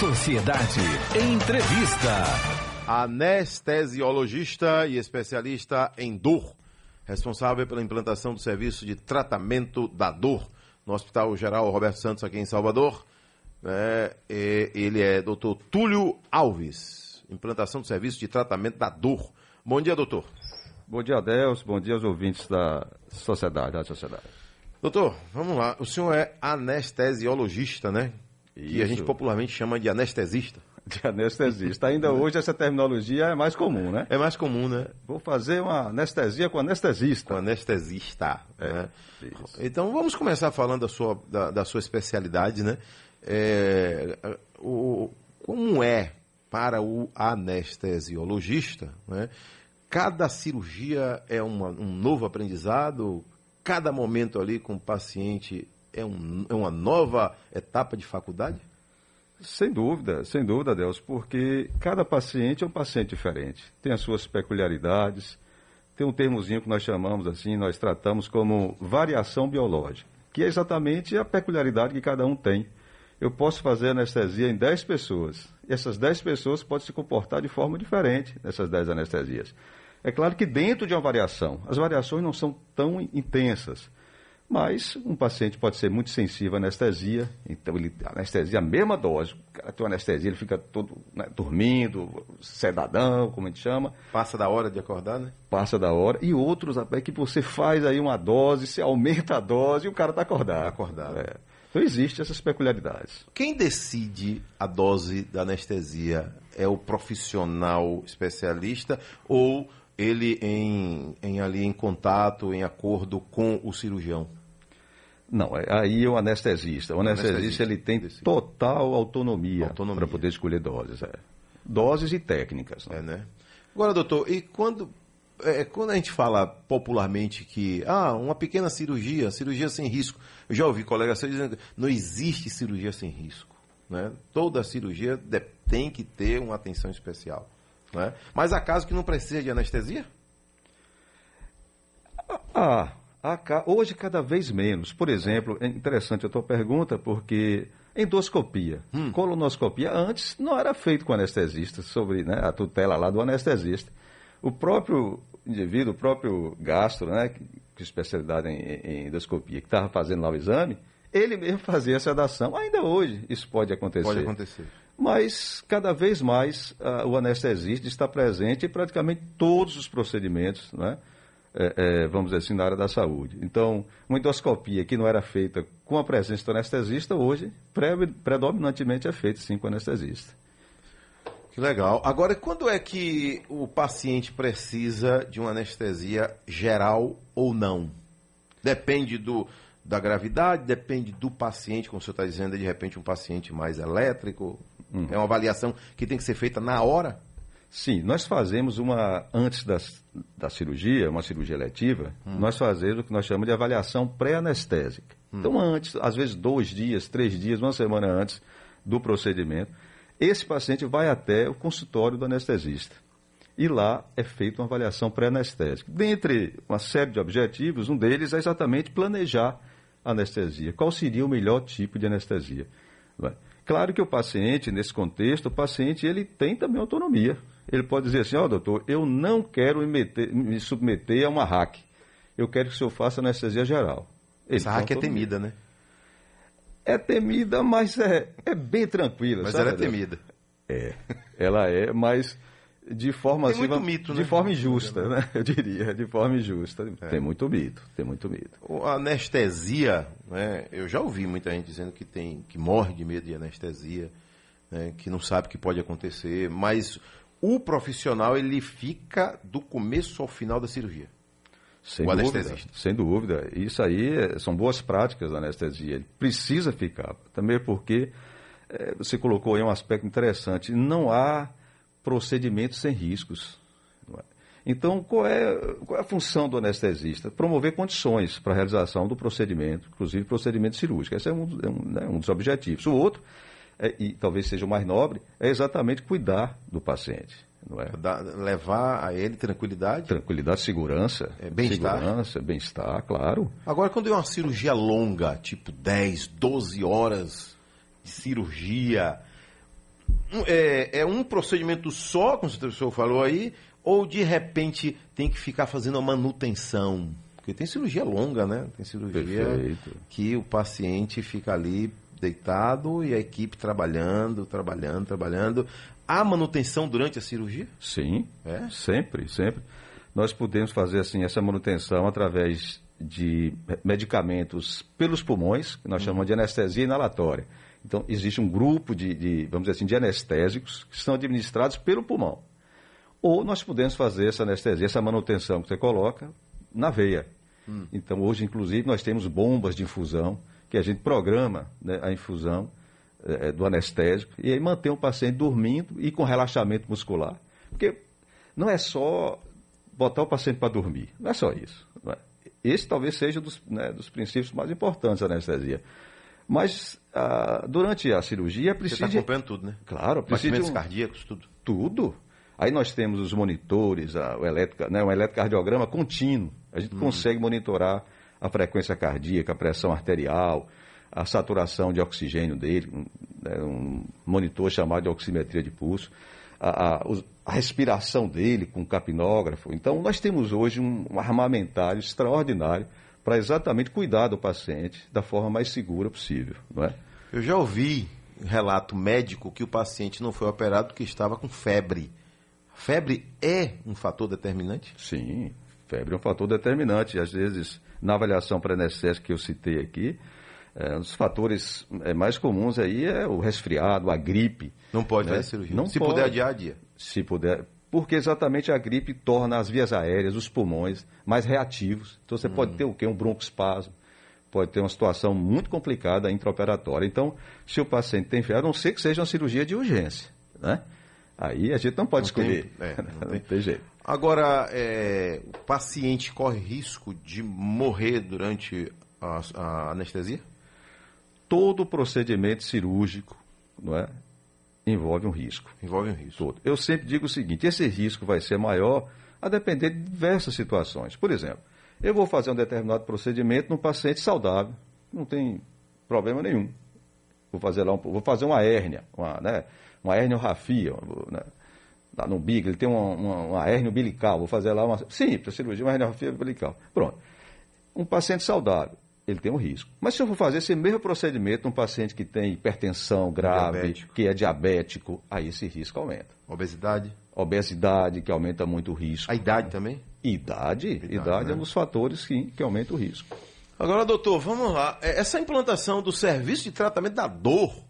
Sociedade Entrevista. Anestesiologista e especialista em dor, responsável pela implantação do serviço de tratamento da dor no Hospital Geral Roberto Santos, aqui em Salvador. É, ele é doutor Túlio Alves, implantação do serviço de tratamento da dor. Bom dia, doutor. Bom dia, Deus. Bom dia aos ouvintes da sociedade, da sociedade. Doutor, vamos lá. O senhor é anestesiologista, né? Isso. Que a gente popularmente chama de anestesista. De anestesista. Ainda hoje essa terminologia é mais comum, né? É mais comum, né? Vou fazer uma anestesia com anestesista. Com anestesista. É, né? Então vamos começar falando da sua, da, da sua especialidade, né? É, o, como é para o anestesiologista, né? Cada cirurgia é uma, um novo aprendizado, cada momento ali com o paciente é, um, é uma nova etapa de faculdade? Sem dúvida, sem dúvida, Deus, porque cada paciente é um paciente diferente, tem as suas peculiaridades, tem um termozinho que nós chamamos assim, nós tratamos como variação biológica, que é exatamente a peculiaridade que cada um tem. Eu posso fazer anestesia em 10 pessoas, e essas 10 pessoas podem se comportar de forma diferente nessas 10 anestesias. É claro que dentro de uma variação, as variações não são tão intensas, mas um paciente pode ser muito sensível à anestesia, então ele anestesia a mesma dose, o cara tem uma anestesia, ele fica todo né, dormindo, sedadão, como a gente chama. Passa da hora de acordar, né? Passa da hora. E outros até que você faz aí uma dose, você aumenta a dose e o cara está acordado. Tá acordado. É. Então existem essas peculiaridades. Quem decide a dose da anestesia é o profissional especialista ou ele em, em ali em contato, em acordo com o cirurgião? Não, é, aí é o anestesista. O anestesista, anestesista ele tem total autonomia, autonomia. para poder escolher doses. É. Doses e técnicas. Né? É, né? Agora, doutor, e quando, é, quando a gente fala popularmente que ah, uma pequena cirurgia, cirurgia sem risco, eu já ouvi colegas dizendo que não existe cirurgia sem risco. Né? Toda cirurgia tem que ter uma atenção especial. Né? Mas há casos que não precisa de anestesia? Ah, hoje cada vez menos. Por exemplo, é interessante a tua pergunta, porque endoscopia, hum. colonoscopia, antes não era feito com anestesista, sobre né, a tutela lá do anestesista. O próprio indivíduo, o próprio gastro, né, que, especialidade em, em endoscopia, que estava fazendo lá o exame, ele mesmo fazia a sedação. Ainda hoje isso pode acontecer. Pode acontecer mas cada vez mais uh, o anestesista está presente em praticamente todos os procedimentos, né? É, é, vamos dizer assim, na área da saúde. Então, uma endoscopia que não era feita com a presença do anestesista, hoje, pre predominantemente é feita sim com o anestesista. Que legal. Agora, quando é que o paciente precisa de uma anestesia geral ou não? Depende do, da gravidade, depende do paciente, como o senhor está dizendo, de repente um paciente mais elétrico. Hum. É uma avaliação que tem que ser feita na hora? Sim, nós fazemos uma, antes das, da cirurgia, uma cirurgia eletiva, hum. nós fazemos o que nós chamamos de avaliação pré-anestésica. Hum. Então, antes, às vezes dois dias, três dias, uma semana antes do procedimento, esse paciente vai até o consultório do anestesista. E lá é feita uma avaliação pré-anestésica. Dentre uma série de objetivos, um deles é exatamente planejar anestesia. Qual seria o melhor tipo de anestesia? Claro que o paciente, nesse contexto, o paciente ele tem também autonomia. Ele pode dizer assim, ó oh, doutor, eu não quero me, meter, me, submeter a uma hack. Eu quero que o senhor faça anestesia geral. Ele Essa hack é temida, né? É temida, mas é, é bem tranquila. Mas sabe, ela é temida. É, ela é, mas de forma tem muito mito, de né? forma injusta, né? Eu diria, de forma injusta. É. Tem muito mito, tem muito mito. A anestesia, né? Eu já ouvi muita gente dizendo que tem que morre de medo de anestesia, né? que não sabe o que pode acontecer, mas o profissional ele fica do começo ao final da cirurgia. Sem o dúvida, sem dúvida. Isso aí é, são boas práticas da anestesia. Ele precisa ficar. Também porque é, você colocou aí um aspecto interessante. Não há procedimentos sem riscos. É? Então, qual é, qual é, a função do anestesista? Promover condições para a realização do procedimento, inclusive procedimento cirúrgico. Esse é um, é um, né, um dos objetivos. O outro, é, e talvez seja o mais nobre, é exatamente cuidar do paciente. Não é? Da, levar a ele tranquilidade? Tranquilidade, segurança. É, bem-estar. Segurança, bem-estar, claro. Agora, quando é uma cirurgia longa, tipo 10, 12 horas de cirurgia, é, é um procedimento só, como o senhor falou aí, ou de repente tem que ficar fazendo a manutenção? Porque tem cirurgia longa, né? Tem cirurgia Perfeito. que o paciente fica ali deitado e a equipe trabalhando, trabalhando, trabalhando. Há manutenção durante a cirurgia? Sim, é? sempre, sempre. Nós podemos fazer assim essa manutenção através de medicamentos pelos pulmões, que nós uhum. chamamos de anestesia inalatória. Então, existe um grupo de, de, vamos dizer assim, de anestésicos que são administrados pelo pulmão. Ou nós podemos fazer essa anestesia, essa manutenção que você coloca na veia. Hum. Então, hoje, inclusive, nós temos bombas de infusão, que a gente programa né, a infusão é, do anestésico e aí mantém o paciente dormindo e com relaxamento muscular. Porque não é só botar o paciente para dormir, não é só isso. É? Esse talvez seja dos, né, dos princípios mais importantes da anestesia. Mas ah, durante a cirurgia precisa. Você está acompanhando tudo, né? Claro, precisa. Um... cardíacos, tudo. Tudo. Aí nós temos os monitores, a, o eletro, né, um eletrocardiograma contínuo. A gente hum. consegue monitorar a frequência cardíaca, a pressão arterial, a saturação de oxigênio dele, um, né, um monitor chamado de oximetria de pulso, a, a, a, respiração dele com capnógrafo. Então, nós temos hoje um, um armamentário extraordinário para exatamente cuidar do paciente da forma mais segura possível, não é? Eu já ouvi relato médico que o paciente não foi operado porque estava com febre. Febre é um fator determinante? Sim, febre é um fator determinante. Às vezes, na avaliação pré-anestésica que eu citei aqui, é, um dos fatores é, mais comuns aí é o resfriado, a gripe. Não pode né? fazer cirurgia? Não Se pode. puder adiar, dia. Se puder. Porque exatamente a gripe torna as vias aéreas, os pulmões, mais reativos. Então você hum. pode ter o quê? Um broncoespasmo. Pode ter uma situação muito complicada intraoperatória. Então, se o paciente tem febre, a não ser que seja uma cirurgia de urgência. Né? Aí a gente não pode não escolher. Tem, é, não, tem. tem. jeito. Agora, é, o paciente corre risco de morrer durante a, a anestesia? Todo procedimento cirúrgico não é, envolve um risco. Envolve um risco. Todo. Eu sempre digo o seguinte: esse risco vai ser maior a depender de diversas situações. Por exemplo, eu vou fazer um determinado procedimento num paciente saudável, não tem problema nenhum. Vou fazer lá um, vou fazer uma hérnia, uma, né, uma herniorrafia, né? Lá no umbigo, ele tem uma, uma, uma hérnia umbilical, vou fazer lá uma. Simples, cirurgia, uma herniorrafia umbilical. Pronto. Um paciente saudável, ele tem um risco. Mas se eu for fazer esse mesmo procedimento num paciente que tem hipertensão grave, diabético. que é diabético, aí esse risco aumenta. Obesidade? Obesidade, que aumenta muito o risco. A idade também? Idade, idade, idade né? é um dos fatores que, que aumenta o risco. Agora, doutor, vamos lá. É, essa implantação do serviço de tratamento da dor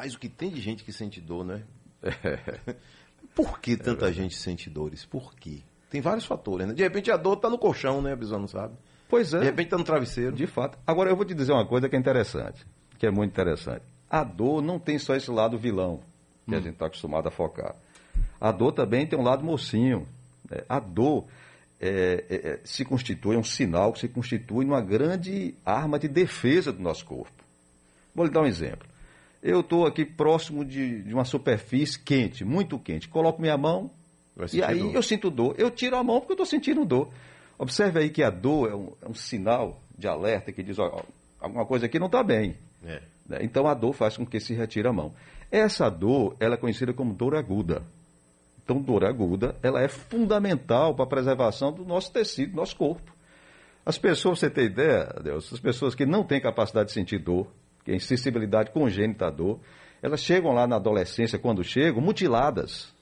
Rapaz, o que tem de gente que sente dor, né? É. Por que tanta é gente sente dores? Por quê? Tem vários fatores, né? De repente a dor está no colchão, né? A pessoa não sabe. Pois é. De repente está no travesseiro. De fato. Agora eu vou te dizer uma coisa que é interessante, que é muito interessante. A dor não tem só esse lado vilão que hum. a gente está acostumado a focar. A dor também tem um lado mocinho. Né? A dor é, é, é, se constitui, é um sinal que se constitui numa grande arma de defesa do nosso corpo. Vou lhe dar um exemplo. Eu estou aqui próximo de, de, uma superfície quente, muito quente. Coloco minha mão e aí dor. eu sinto dor. Eu tiro a mão porque eu estou sentindo dor. Observe aí que a dor é um, é um sinal de alerta que diz, ó, alguma coisa aqui não está bem. É. Né? Então a dor faz com que se retire a mão. Essa dor, ela é conhecida como dor aguda. Então, dor aguda, ela é fundamental para a preservação do nosso tecido, do nosso corpo. As pessoas, você tem ideia, Deus, as pessoas que não têm capacidade de sentir dor, que é insensibilidade congênita à dor, elas chegam lá na adolescência, quando chegam, mutiladas.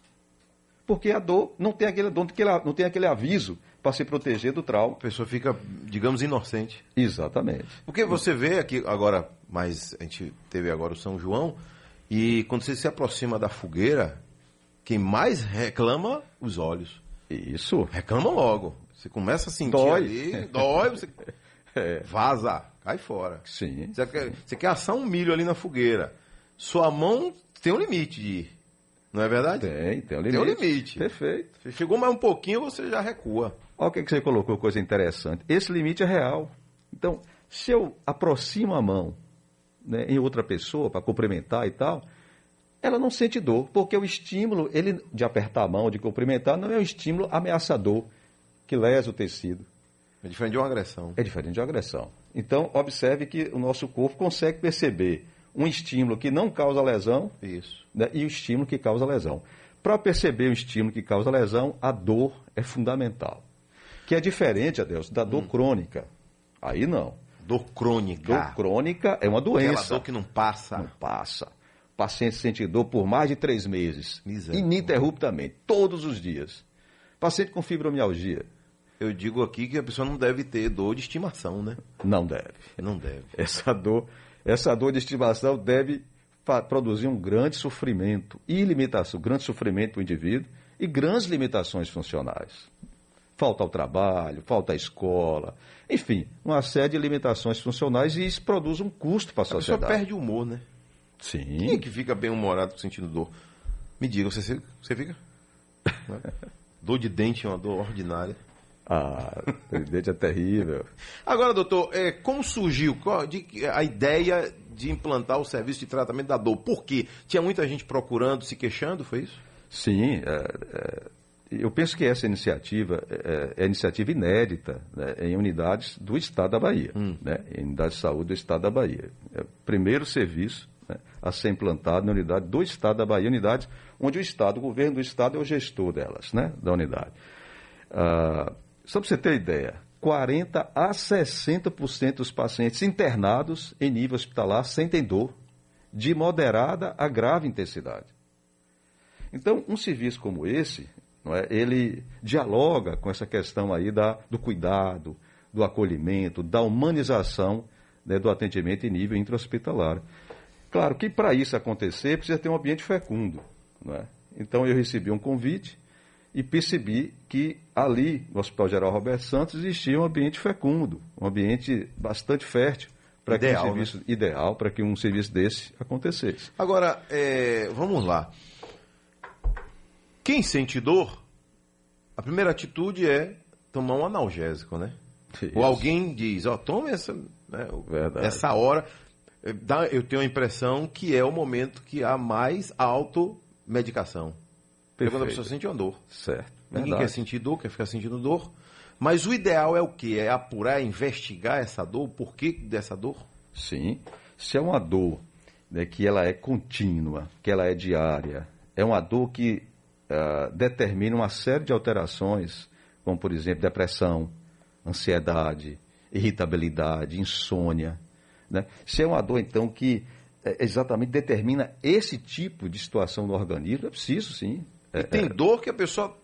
Porque a dor não tem aquele, não tem aquele aviso para se proteger do trauma. A pessoa fica, digamos, inocente. Exatamente. Porque você vê aqui agora, mas a gente teve agora o São João, e quando você se aproxima da fogueira, quem mais reclama, os olhos. Isso. Reclama logo. Você começa a sentir dói. ali, dói, você é. vaza. Cai fora. Sim. Você quer, você quer assar um milho ali na fogueira. Sua mão tem um limite de ir. Não é verdade? Tem, tem um limite. Tem um limite. Perfeito. Você chegou mais um pouquinho, você já recua. Olha o que, que você colocou, coisa interessante. Esse limite é real. Então, se eu aproximo a mão né, em outra pessoa para cumprimentar e tal, ela não sente dor, porque o estímulo ele, de apertar a mão, de cumprimentar, não é um estímulo ameaçador que lesa o tecido. É diferente de uma agressão. É diferente de uma agressão. Então, observe que o nosso corpo consegue perceber um estímulo que não causa lesão Isso. né, e o estímulo que causa lesão. Para perceber o estímulo que causa lesão, a dor é fundamental. Que é diferente, Adeus, da Hum. dor crônica. Aí não. Dor crônica. Dor crônica é uma Aquela doença. dor que não passa. Não passa. O paciente sente dor por mais de três meses. Misericórdia. Ininterruptamente, todos os dias. Paciente com fibromialgia. Eu digo aqui que a pessoa não deve ter dor de estimação, né? Não deve. Não deve. Essa dor, essa dor de estimação deve produzir um grande sofrimento e limitação, grande sofrimento para o indivíduo e grandes limitações funcionais. Falta ao trabalho, falta à escola, enfim, uma série de limitações funcionais e isso produz um custo para a A pessoa sociedade. perde o humor, né? Quem é Sim. que fica bem humorado sentindo dor? Me diga, você, você fica? Né? dor de dente é uma dor ordinária. Ah, o dente é terrível. Agora, doutor, é, como surgiu qual- de- a ideia de implantar o serviço de tratamento da dor? Por quê? Tinha muita gente procurando, se queixando, foi isso? Sim, é, é, eu penso que essa iniciativa é, é iniciativa inédita né, em unidades do Estado da Bahia, né, em unidades de saúde do Estado da Bahia. É o primeiro serviço né, a ser implantado na unidade do Estado da Bahia, unidades onde o Estado, o governo do Estado é o gestor delas, né, da unidade. Ah, só para você ter ideia, 40 a 60% dos pacientes internados em nível hospitalar sentem dor de moderada a grave intensidade. Então, um serviço como esse, não é, ele dialoga com essa questão aí da, do cuidado, do acolhimento, da humanização né, do atendimento em nível intra-hospitalar. Claro que para isso acontecer precisa ter um ambiente fecundo. Não é? Então eu recebi um convite e percebi que ali no Hospital Geral Roberto Santos existia um ambiente fecundo, um ambiente bastante fértil para que um né? serviço ideal para que um serviço desse acontecesse. Agora, é, vamos lá. Quem sente dor, a primeira atitude é tomar um analgésico, né? Isso. Ou alguém diz, ó, toma essa, né, essa hora. Dá- eu tenho a impressão que é o momento que há mais automedicação. Porque quando a Perfeito. pessoa sente uma dor. Certo. Ninguém Verdade. quer sentir dor, quer ficar sentindo dor. Mas o ideal é o quê? É apurar, é investigar essa dor, o porquê dessa dor? Sim. Se é uma dor né, que ela é contínua, que ela é diária, é uma dor que ah, determina uma série de alterações, como por exemplo depressão, ansiedade, irritabilidade, insônia. Né? Se é uma dor, então, que eh, exatamente determina esse tipo de situação no organismo, é preciso sim. E tem dor que a pessoa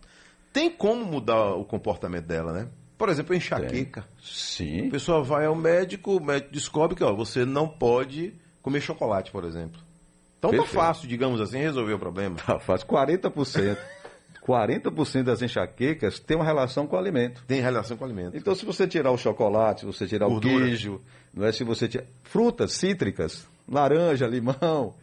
tem como mudar o comportamento dela, né? Por exemplo, a enxaqueca. Sim. A pessoa vai ao médico, o médico descobre que ó, você não pode comer chocolate, por exemplo. Então tá Perfeito. fácil, digamos assim, resolver o problema. Tá, Faz 40%. 40% das enxaquecas tem uma relação com o alimento. Tem relação com o alimento. Então, se você tirar o chocolate, se você tirar Gordura. o queijo, não é? se você tirar frutas cítricas, laranja, limão,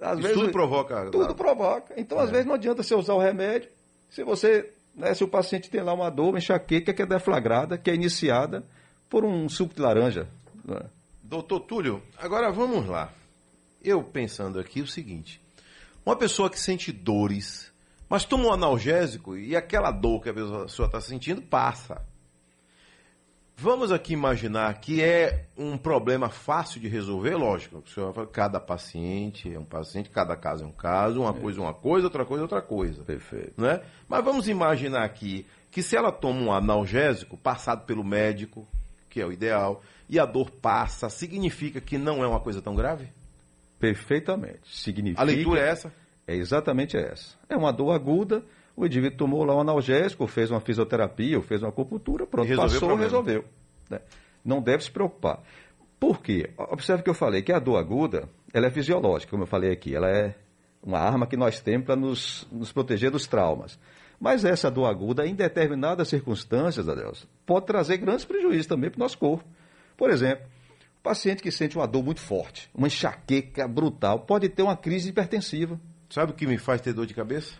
às Isso vezes tudo provoca. tudo provoca. Então, às vezes não adianta você usar o remédio. Se você, né, se o paciente tem lá uma dor, uma enxaqueca que é deflagrada, que é iniciada por um suco de laranja. não é? Doutor Túlio, agora vamos lá. Eu pensando aqui o seguinte: uma pessoa que sente dores, mas toma um analgésico e aquela dor que a pessoa está sentindo passa. Vamos aqui imaginar que é um problema fácil de resolver, lógico. O senhor fala, cada paciente é um paciente, cada caso é um caso, uma coisa é uma coisa, outra coisa é outra coisa. Perfeito. né? Mas vamos imaginar aqui que se ela toma um analgésico passado pelo médico, que é o ideal, e a dor passa, significa que não é uma coisa tão grave? Perfeitamente. Significa. A leitura é essa? É exatamente essa. É uma dor aguda, o indivíduo tomou lá um analgésico, fez uma fisioterapia, ou fez uma acupuntura, pronto, resolveu passou, resolveu. né? Não deve se preocupar. Por quê? Observe que eu falei que a dor aguda, ela é fisiológica, como eu falei aqui, ela é uma arma que nós temos para nos, nos proteger dos traumas. Mas essa dor aguda, em determinadas circunstâncias, Adelson, pode trazer grandes prejuízos também para o nosso corpo. Por exemplo, o paciente que sente uma dor muito forte, uma enxaqueca brutal, pode ter uma crise hipertensiva. Sabe o que me faz ter dor de cabeça?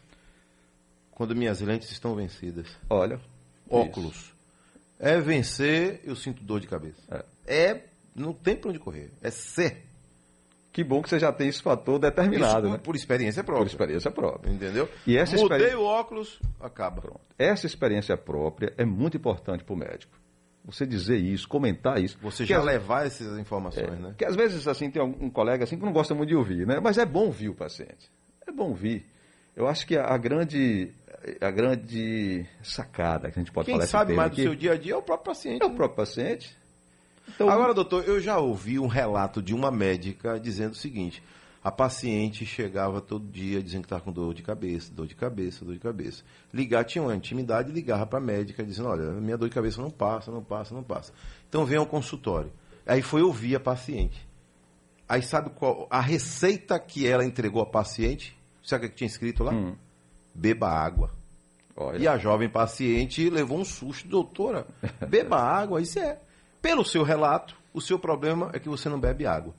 Quando minhas lentes estão vencidas. Olha. Óculos. É vencer, eu sinto dor de cabeça. É, não tem pra onde correr. É ser. Que bom que você já tem esse fator Isso determinado, por, né? por experiência Por própria. experiência própria. Entendeu? E essa Mudei experi- o óculos, acaba. Essa experiência própria é muito importante para o médico. você dizer isso, comentar isso. Você já às- levar essas informações, né? que às vezes assim tem um colega assim que não gosta muito de ouvir, né? Mas é bom ouvir o paciente. É bom ouvir. Eu acho que a grande a grande sacada que a gente pode Quem falar esse sabe mais do aqui seu dia a dia é o próprio paciente. é o né? próprio paciente. Então, Agora, doutor, eu já ouvi um relato de uma médica dizendo o seguinte: a paciente chegava todo dia dizendo que estava com dor de cabeça, dor de cabeça, dor de cabeça. Ligar, tinha uma intimidade, ligava para a médica dizendo: olha, minha dor de cabeça não passa, não passa, não passa. Então vem ao consultório. Aí foi ouvir a paciente. Aí sabe qual a receita que ela entregou à paciente? Sabe o que tinha escrito lá? Hum. Beba água. olha, E a jovem paciente levou um susto, doutora, beba água, isso é. Pelo seu relato, o seu problema é que você não bebe água.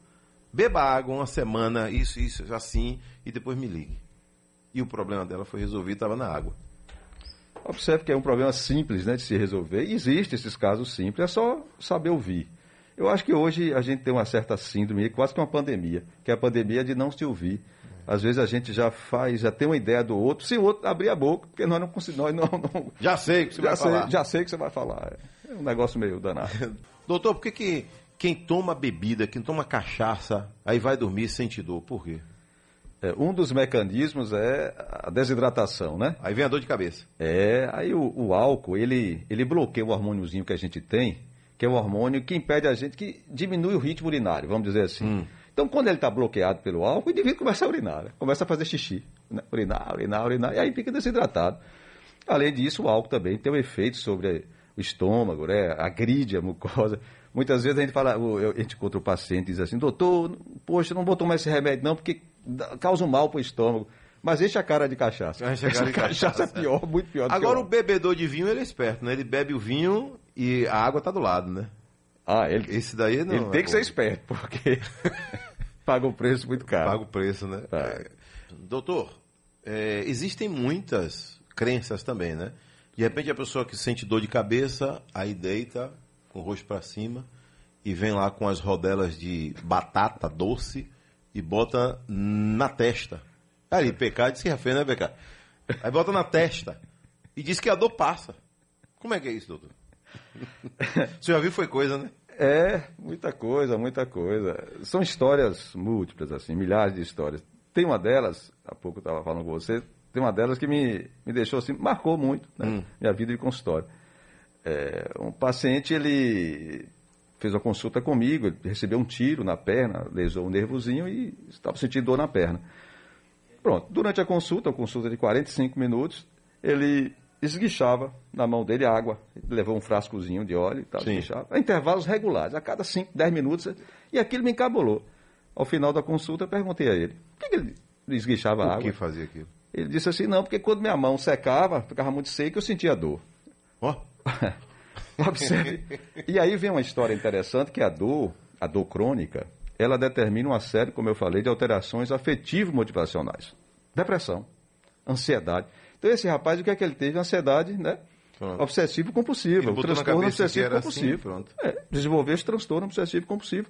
Beba água uma semana, isso, isso, assim, e depois me ligue. E o problema dela foi resolvido, estava na água. Observe que é um problema simples né, de se resolver. E Existem esses casos simples, é só saber ouvir. Eu acho que hoje a gente tem uma certa síndrome, quase que uma pandemia, que é a pandemia de não se ouvir. Às vezes a gente já faz, já tem uma ideia do outro, se o outro abrir a boca, porque nós não conseguimos, nós não, não- Já sei o que você já, vai sei, falar. já sei o que você vai falar. É um negócio meio danado. Doutor, por que, que quem toma bebida, quem toma cachaça, aí vai dormir sem sente dor? Por quê? É, um dos mecanismos é a desidratação, né? Aí vem a dor de cabeça. É, aí o, o álcool, ele, ele bloqueia o hormôniozinho que a gente tem, que é o hormônio que impede a gente, que diminui o ritmo urinário, vamos dizer assim. Então, quando ele está bloqueado pelo álcool, o indivíduo começa a urinar, né? começa a fazer xixi. Né? Urinar, urinar, urinar, e aí fica desidratado. Além disso, o álcool também tem um efeito sobre o estômago, né? agride a mucosa. Muitas vezes a gente fala, a gente encontra o paciente e diz assim, doutor, poxa, não vou tomar esse remédio não, porque causa um mal para o estômago. Mas enche a cara de cachaça. Enche a cara de cachaça cachaça, é pior, muito pior do Agora que o o bebedor de vinho, ele é esperto, né? Ele bebe o vinho e a água tá do lado, né? Ah, ele, Esse daí não. ele tem é que bom. ser esperto, porque paga um preço muito caro. Paga o preço, né? Tá. É. Doutor, é, existem muitas crenças também, né? De repente a pessoa que sente dor de cabeça, aí deita com o rosto para cima e vem lá com as rodelas de batata doce e bota na testa. Aí, PK disse que fez, né, PK? Aí bota na testa e diz que a dor passa. Como é que é isso, doutor? Você já viu foi coisa, né? É, muita coisa, muita coisa. São histórias múltiplas, assim, milhares de histórias. Tem uma delas, há pouco eu estava falando com você, tem uma delas que me, me deixou assim, marcou muito, né? Minha vida de consultório. É, um paciente, ele fez uma consulta comigo, ele recebeu um tiro na perna, lesou um nervozinho e estava sentindo dor na perna. Pronto, durante a consulta, uma consulta de 45 minutos, ele esguichava na mão dele água, levou um frascozinho de óleo e tal, Sim. esguichava, a intervalos regulares, a cada 5, 10 minutos, e aquilo me encabulou. Ao final da consulta, eu perguntei a ele, por que ele esguichava Por água? que fazia aquilo? Ele disse assim, não, porque quando minha mão secava, ficava muito seca, eu sentia dor. Ó, Observe. E aí vem uma história interessante que a dor, a dor crônica, ela determina uma série, como eu falei, de alterações afetivo-motivacionais. Depressão, ansiedade. Então esse rapaz, o que é que ele teve? Ansiedade, né? Pronto. Obsessivo-compulsivo. Ele O transtorno era assim, obsessivo-compulsivo. pronto. É, desenvolveu esse transtorno obsessivo-compulsivo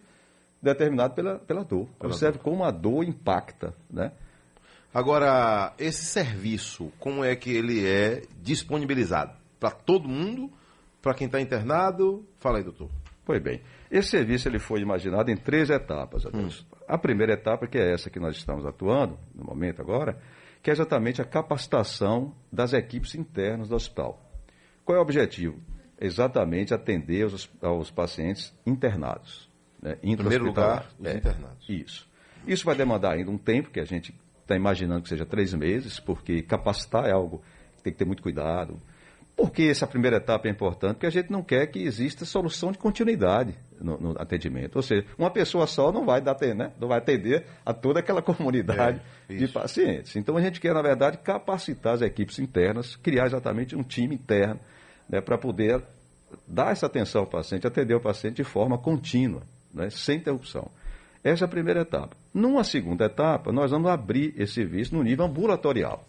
determinado pela, pela dor. Observe como a dor impacta, né? Agora, esse serviço, como é que ele é disponibilizado? Para todo mundo? Para quem está internado? Fala aí, doutor. Pois bem, esse serviço ele foi imaginado em três etapas. Adelson. A primeira etapa, que é essa que nós estamos atuando, no momento agora, que é exatamente a capacitação das equipes internas do hospital. Qual é o objetivo? Exatamente atender aos, aos pacientes internados. Né, Em primeiro lugar, os É, internados. Isso. Isso vai demandar ainda um tempo, que a gente está imaginando que seja três meses, porque capacitar é algo que tem que ter muito cuidado. Por que essa primeira etapa é importante? Porque a gente não quer que exista solução de continuidade no, no atendimento. Ou seja, uma pessoa só não vai, dar, né? não vai atender a toda aquela comunidade É, de pacientes. Então a gente quer, na verdade, capacitar as equipes internas, criar exatamente um time interno né, para poder dar essa atenção ao paciente, atender o paciente de forma contínua, né, sem interrupção. Essa é a primeira etapa. Numa segunda etapa, nós vamos abrir esse serviço no nível ambulatorial.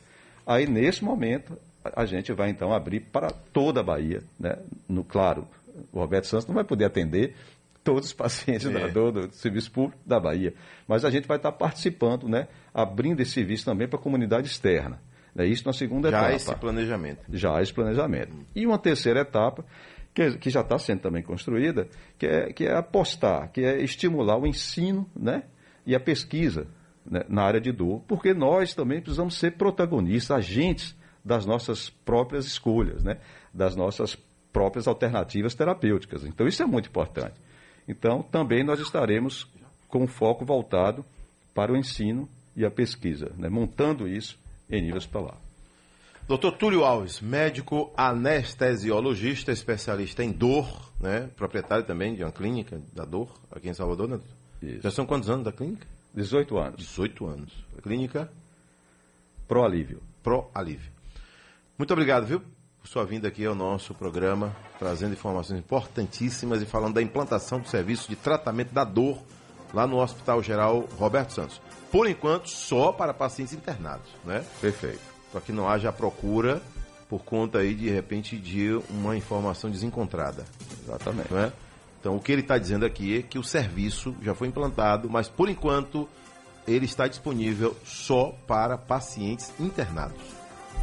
Aí, nesse momento, a a gente vai então abrir para toda a Bahia. Né? No, claro, o Roberto Santos não vai poder atender todos os pacientes É. da dor do serviço público da Bahia. Mas a gente vai estar participando, né? abrindo esse serviço também para a comunidade externa. Né? Isso na segunda Já etapa esse planejamento. já esse planejamento. E uma terceira etapa, que, que já está sendo também construída, que é, que é apostar, que é estimular o ensino né, e a pesquisa né, na área de dor, porque nós também precisamos ser protagonistas, agentes das nossas próprias escolhas, né, das nossas próprias alternativas terapêuticas. Então, isso é muito importante. Então, também nós estaremos com foco voltado para o ensino e a pesquisa, né, montando isso em nível hospitalar. Doutor Túlio Alves, médico anestesiologista, especialista em dor, né? proprietário também de uma clínica da dor aqui em Salvador, né? Isso. Já são quantos anos da clínica? 18 anos. 18 anos. Clínica? Pro Alívio. Pro Alívio. Muito obrigado, viu, por sua vinda aqui ao nosso programa, trazendo informações importantíssimas e falando da implantação do serviço de tratamento da dor lá no Hospital Geral Roberto Santos. Por enquanto, só para pacientes internados, né? Perfeito para que não haja procura por conta aí, de repente, de uma informação desencontrada. Exatamente. É? Então, o que ele está dizendo aqui é que o serviço já foi implantado, mas por enquanto ele está disponível só para pacientes internados.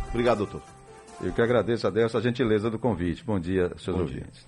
Obrigado, doutor. Eu que agradeço a Deus a gentileza do convite. Bom dia, seus Bom ouvintes. Dia.